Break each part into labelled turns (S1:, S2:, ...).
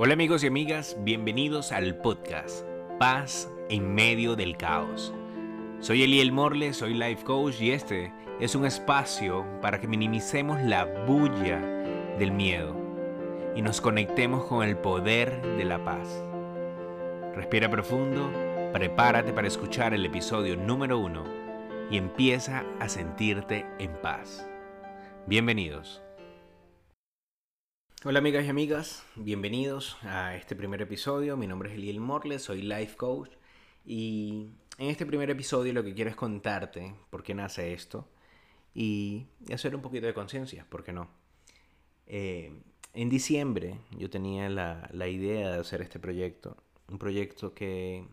S1: Hola amigos y amigas, bienvenidos al podcast Paz en medio del caos. Soy Eliel Morle, soy life coach y este es un espacio para que minimicemos la bulla del miedo y nos conectemos con el poder de la paz. Respira profundo, prepárate para escuchar el episodio número uno y empieza a sentirte en paz. Bienvenidos. Hola amigas y amigas, bienvenidos a este primer episodio. Mi nombre es Eliel Morle, soy life coach y en este primer episodio lo que quiero es contarte por qué nace esto y hacer un poquito de conciencia, ¿por qué no? Eh, en diciembre yo tenía la, la, idea de hacer este proyecto, un proyecto que,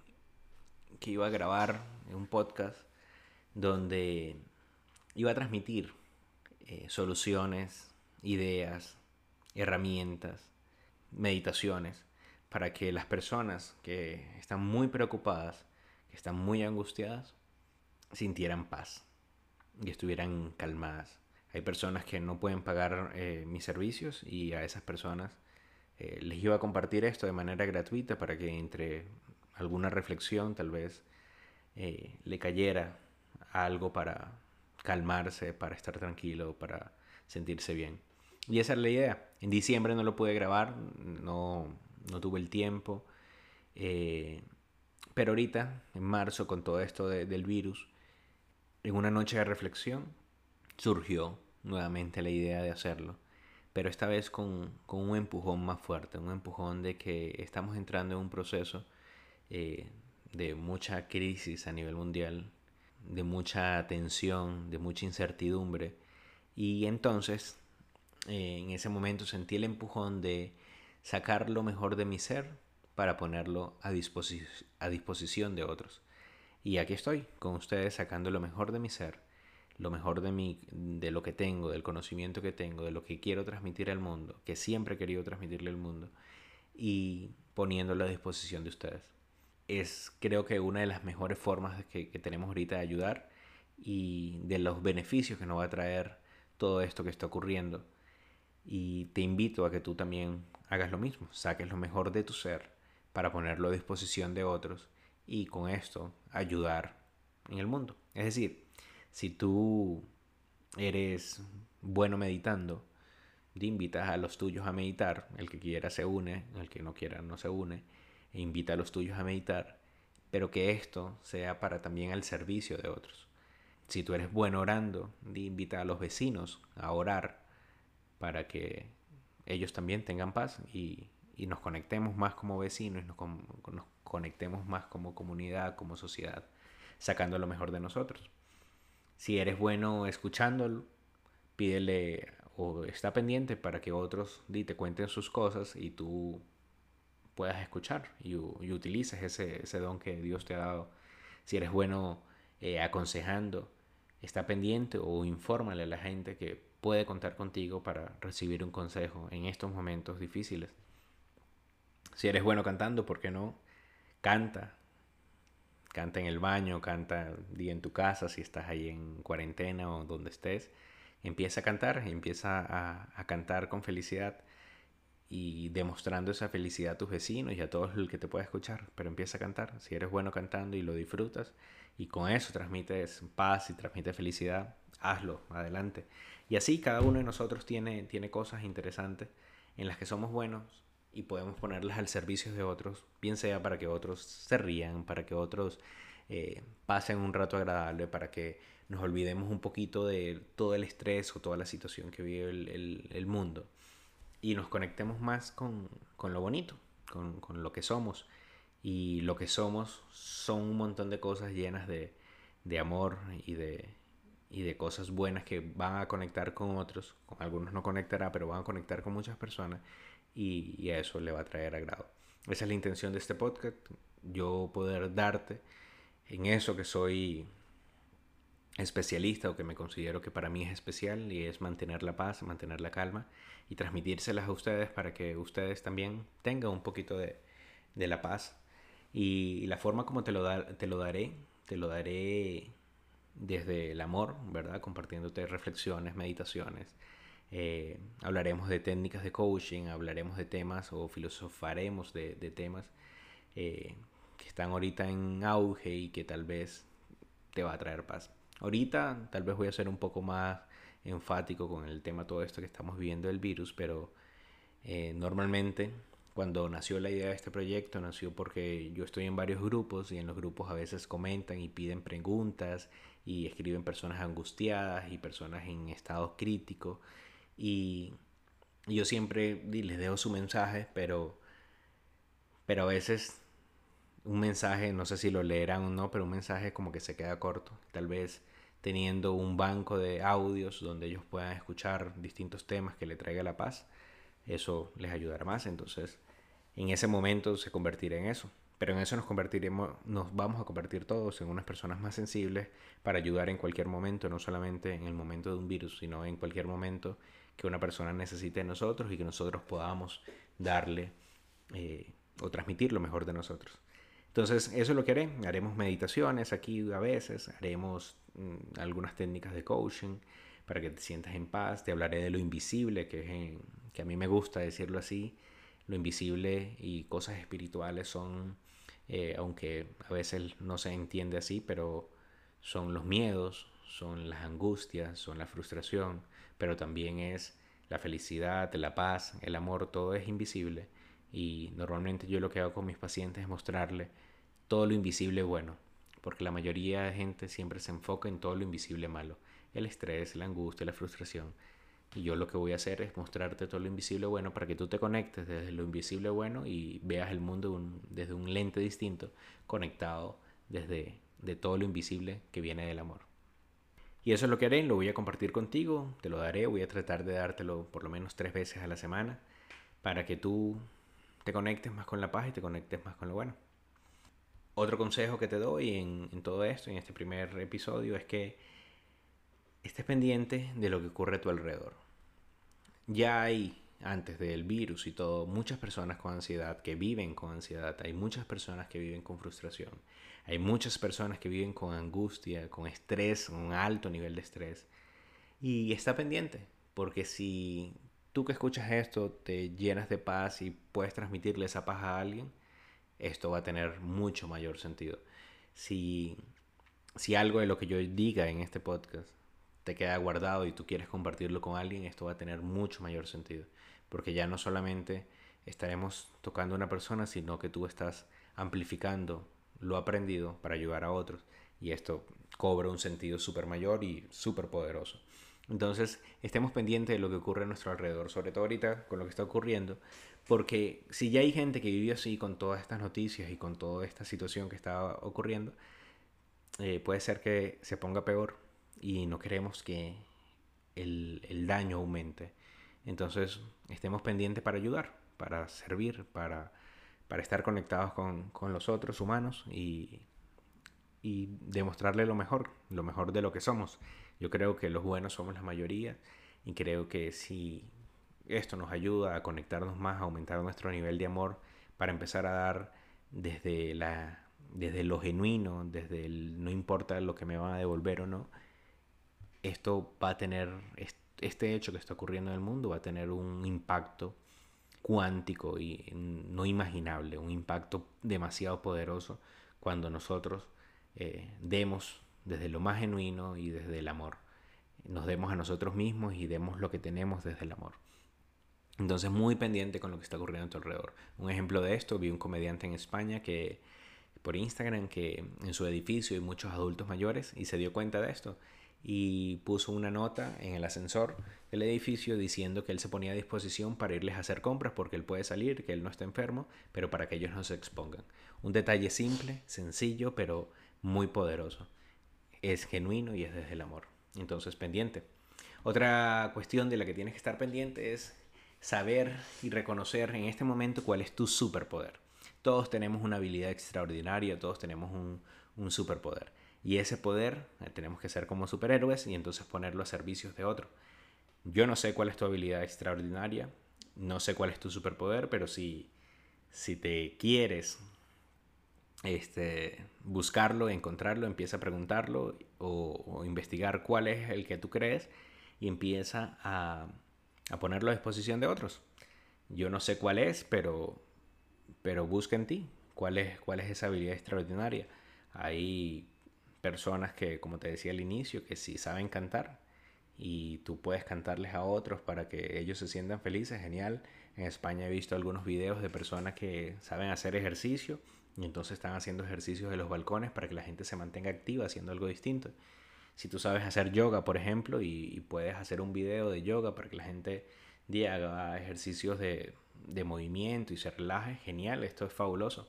S1: que iba a grabar un podcast donde iba a transmitir eh, soluciones, ideas, herramientas, meditaciones, para que las personas que están muy preocupadas, que están muy angustiadas, sintieran paz y estuvieran calmadas. Hay personas que no pueden pagar eh, mis servicios y a esas personas eh, les iba a compartir esto de manera gratuita para que entre alguna reflexión tal vez eh, le cayera algo para calmarse, para estar tranquilo, para sentirse bien. Y esa es la idea. En diciembre no lo pude grabar, no, no tuve el tiempo. Eh, pero ahorita, en marzo, con todo esto del virus, en una noche de reflexión, surgió nuevamente la idea de hacerlo. Pero esta vez con, con un empujón más fuerte, un empujón de que estamos entrando en un proceso eh, de mucha crisis a nivel mundial, de mucha tensión, de mucha incertidumbre. Y entonces eh, en ese momento sentí el empujón de sacar lo mejor de mi ser para ponerlo a, a disposición de otros. Y aquí estoy, con ustedes sacando lo mejor de mi ser, lo mejor de, mi, de lo que tengo, del conocimiento que tengo, de lo que quiero transmitir al mundo, que siempre he querido transmitirle al mundo, y poniéndolo a disposición de ustedes. Es creo que una de las mejores formas que, que tenemos ahorita de ayudar y de los beneficios que nos va a traer todo esto que está ocurriendo y te invito a que tú también hagas lo mismo, saques lo mejor de tu ser para ponerlo a disposición de otros y con esto ayudar en el mundo. Es decir, si tú eres bueno meditando, te invitas a los tuyos a meditar, el que quiera se une, el que no quiera no se une, e invita a los tuyos a meditar, pero que esto sea para también al servicio de otros. Si tú eres bueno orando, invita a los vecinos a orar para que ellos también tengan paz y, nos conectemos más como vecinos, nos, nos conectemos más como comunidad, como sociedad, sacando lo mejor de nosotros. Si eres bueno escuchándolo, pídele o está pendiente para que otros te cuenten sus cosas y tú puedas escuchar y, utilices ese, ese, don que Dios te ha dado. Si eres bueno eh, aconsejando, está pendiente o infórmale a la gente que puede contar contigo para recibir un consejo en estos momentos difíciles. Si eres bueno cantando, ¿por qué no? Canta. Canta en el baño, canta en tu casa, si estás ahí en cuarentena o donde estés. Empieza a cantar, empieza a, cantar con felicidad y demostrando esa felicidad a tus vecinos y a todos los que te pueda escuchar. Pero empieza a cantar. Si eres bueno cantando y lo disfrutas y con eso transmites paz y transmites felicidad, hazlo, adelante. Y así cada uno de nosotros tiene, tiene cosas interesantes en las que somos buenos y podemos ponerlas al servicio de otros, bien sea para que otros se rían, para que otros eh, pasen un rato agradable, para que nos olvidemos un poquito de todo el estrés o toda la situación que vive el, el, mundo y nos conectemos más con, con lo bonito, con, con, lo que somos. Y lo que somos son un montón de cosas llenas de, de amor y de, y de cosas buenas que van a conectar con otros, con algunos no conectará, pero van a conectar con muchas personas y, a eso le va a traer agrado. Esa es la intención de este podcast, yo poder darte en eso que soy especialista o que me considero que para mí es especial y es mantener la paz, mantener la calma y transmitírselas a ustedes para que ustedes también tengan un poquito de, de la paz. Y la forma como te lo, da, te lo daré, te lo daré desde el amor, ¿verdad? Compartiéndote reflexiones, meditaciones, Eh, hablaremos de técnicas de coaching, hablaremos de temas o filosofaremos de, temas eh, que están ahorita en auge y que tal vez te va a traer paz. Ahorita tal vez voy a ser un poco más enfático con el tema todo esto que estamos viviendo del virus, pero eh, normalmente cuando nació la idea de este proyecto nació porque yo estoy en varios grupos y en los grupos a veces comentan y piden preguntas y escriben personas angustiadas y personas en estado crítico y yo siempre les dejo su mensaje, pero, pero a veces un mensaje, no sé si lo leerán o no, pero un mensaje como que se queda corto. Tal vez teniendo un banco de audios donde ellos puedan escuchar distintos temas que le traiga la paz, eso les ayudará más. Entonces, en ese momento se convertirá en eso. Pero en eso nos convertiremos, nos vamos a convertir todos en unas personas más sensibles para ayudar en cualquier momento, no solamente en el momento de un virus, sino en cualquier momento que una persona necesite de nosotros y que nosotros podamos darle eh, o transmitir lo mejor de nosotros. Entonces, eso es lo que haré. Haremos meditaciones aquí a veces, haremos mm, algunas técnicas de coaching para que te sientas en paz. Te hablaré de lo invisible, que, que a mí me gusta decirlo así. Lo invisible y cosas espirituales son, eh, aunque a veces no se entiende así, pero son los miedos, son las angustias, son la frustración, pero también es la felicidad, la paz, el amor, todo es invisible. Y normalmente yo lo que hago con mis pacientes es mostrarle todo lo invisible bueno, porque la mayoría de gente siempre se enfoca en todo lo invisible malo, el estrés, la angustia, la frustración. Y yo lo que voy a hacer es mostrarte todo lo invisible bueno para que tú te conectes desde lo invisible bueno y veas el mundo desde un lente distinto, conectado desde de todo lo invisible que viene del amor. Y eso es lo que haré, lo voy a compartir contigo, te lo daré, voy a tratar de dártelo por lo menos tres veces a la semana para que tú te conectes más con la paz y te conectes más con lo bueno. Otro consejo que te doy en, en todo esto, en este primer episodio, es que estés pendiente de lo que ocurre a tu alrededor. Ya hay antes del virus y todo, muchas personas con ansiedad que viven con ansiedad, hay muchas personas que viven con frustración, hay muchas personas que viven con angustia, con estrés, un alto nivel de estrés. Y está pendiente, porque si tú que escuchas esto te llenas de paz y puedes transmitirle esa paz a alguien, esto va a tener mucho mayor sentido. Si, si algo de lo que yo diga en este podcast te queda guardado y tú quieres compartirlo con alguien, esto va a tener mucho mayor sentido. Porque ya no solamente estaremos tocando a una persona, sino que tú estás amplificando lo aprendido para ayudar a otros. Y esto cobra un sentido súper mayor y súper poderoso. Entonces, estemos pendientes de lo que ocurre a nuestro alrededor, sobre todo ahorita con lo que está ocurriendo, porque si ya hay gente que vive así con todas estas noticias y con toda esta situación que está ocurriendo, eh, puede ser que se ponga peor y no queremos que el, el daño aumente. Entonces, estemos pendientes para ayudar, para servir, para, para estar conectados con, con, los otros humanos y, y demostrarle lo mejor, lo mejor de lo que somos. Yo creo que los buenos somos la mayoría y creo que si esto nos ayuda a conectarnos más, a aumentar nuestro nivel de amor, para empezar a dar desde, la, desde lo genuino, desde el no importa lo que me van a devolver o no, esto va a tener este hecho que está ocurriendo en el mundo va a tener un impacto cuántico y no imaginable, un impacto demasiado poderoso cuando nosotros eh, demos desde lo más genuino y desde el amor. Nos demos a nosotros mismos y demos lo que tenemos desde el amor. Entonces muy pendiente con lo que está ocurriendo a tu alrededor. Un ejemplo de esto, vi un comediante en España que por Instagram que en su edificio hay muchos adultos mayores y se dio cuenta de esto y puso una nota en el ascensor del edificio diciendo que él se ponía a disposición para irles a hacer compras porque él puede salir, que él no está enfermo, pero para que ellos no se expongan. Un detalle simple, sencillo, pero muy poderoso. Es genuino y es desde el amor. Entonces, pendiente. Otra cuestión de la que tienes que estar pendiente es saber y reconocer en este momento cuál es tu superpoder. Todos tenemos una habilidad extraordinaria, todos tenemos un, un superpoder y ese poder eh, tenemos que ser como superhéroes y entonces ponerlo a servicios de otro. Yo no sé cuál es tu habilidad extraordinaria, no sé cuál es tu superpoder, pero si, si te quieres este, buscarlo, encontrarlo, empieza a preguntarlo o, investigar cuál es el que tú crees y empieza a, a ponerlo a disposición de otros. Yo no sé cuál es, pero, pero busca en ti cuál es, cuál es esa habilidad extraordinaria. Hay personas que, como te decía al inicio, que sí saben cantar y tú puedes cantarles a otros para que ellos se sientan felices, genial. En España he visto algunos videos de personas que saben hacer ejercicio y entonces están haciendo ejercicios de los balcones para que la gente se mantenga activa haciendo algo distinto. Si tú sabes hacer yoga, por ejemplo, y, puedes hacer un video de yoga para que la gente haga ejercicios de, de movimiento y se relaje, genial, esto es fabuloso.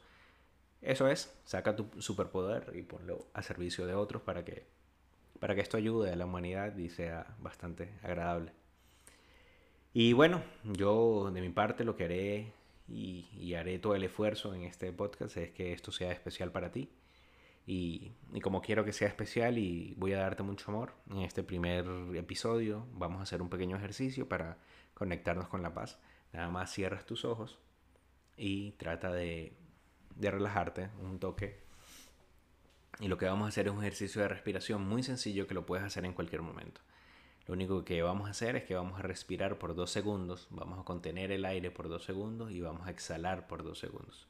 S1: Eso es, saca tu superpoder y ponlo a servicio de otros para que, para que esto ayude a la humanidad y sea bastante agradable. Y bueno, yo de mi parte lo que haré y, haré todo el esfuerzo en este podcast es que esto sea especial para ti. Y, y, como quiero que sea especial y voy a darte mucho amor, en este primer episodio vamos a hacer un pequeño ejercicio para conectarnos con la paz. Nada más cierras tus ojos y trata de de relajarte, un toque. Y lo que vamos a hacer es un ejercicio de respiración muy sencillo que lo puedes hacer en cualquier momento. Lo único que vamos a hacer es que vamos a respirar por dos segundos, vamos a contener el aire por dos segundos y vamos a exhalar por dos segundos.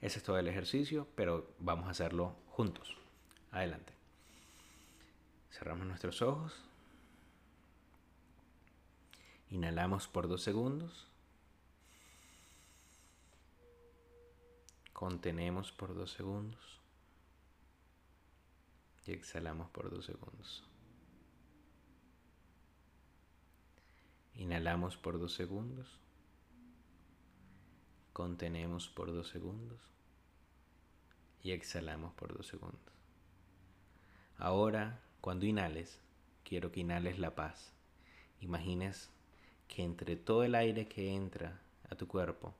S1: Ese es todo el ejercicio, pero vamos a hacerlo juntos. Adelante. Cerramos nuestros ojos. Inhalamos por dos segundos. Contenemos por dos segundos. Y exhalamos por dos segundos. Inhalamos por dos segundos. Contenemos por dos segundos. Y exhalamos por dos segundos. Ahora, cuando inhales, quiero que inhales la paz. Imagines que entre todo el aire que entra a tu cuerpo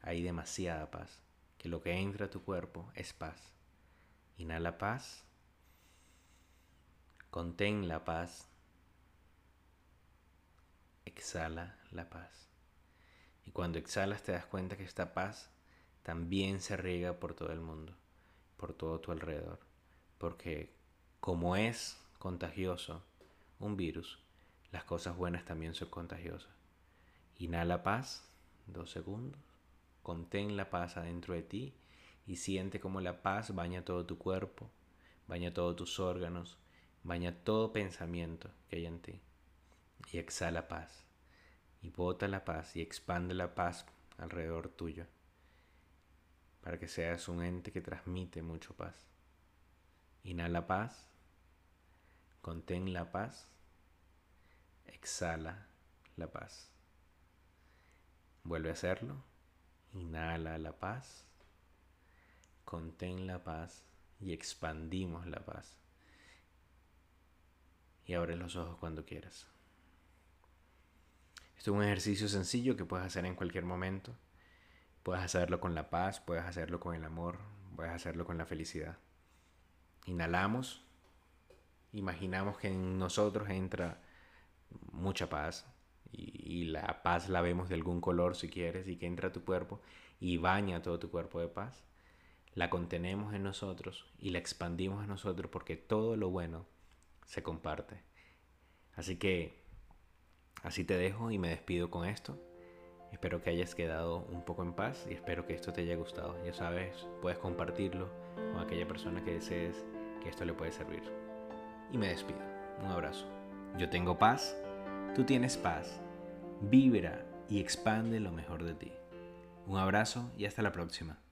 S1: hay demasiada paz que lo que entra a tu cuerpo es paz. Inhala paz. Contén la paz. Exhala la paz. Y cuando exhalas te das cuenta que esta paz también se riega por todo el mundo, por todo tu alrededor. Porque como es contagioso un virus, las cosas buenas también son contagiosas. Inhala paz, dos segundos. Contén la paz adentro de ti y siente como la paz baña todo tu cuerpo, baña todos tus órganos, baña todo pensamiento que hay en ti. Y exhala paz. Y bota la paz y expande la paz alrededor tuyo. Para que seas un ente que transmite mucho paz. Inhala paz. Contén la paz. Exhala la paz. Vuelve a hacerlo. Inhala la paz, contén la paz y expandimos la paz. Y abre los ojos cuando quieras. Esto es un ejercicio sencillo que puedes hacer en cualquier momento. Puedes hacerlo con la paz, puedes hacerlo con el amor, puedes hacerlo con la felicidad. Inhalamos, imaginamos que en nosotros entra mucha paz, y, la paz la vemos de algún color si quieres y que entra a tu cuerpo y baña todo tu cuerpo de paz, la contenemos en nosotros y la expandimos en nosotros porque todo lo bueno se comparte. Así que así te dejo y me despido con esto. Espero que hayas quedado un poco en paz y espero que esto te haya gustado. Ya sabes, puedes compartirlo con aquella persona que desees que esto le puede servir. Y me despido. Un abrazo. Yo tengo paz Tú tienes paz, vibra y expande lo mejor de ti. Un abrazo y hasta la próxima.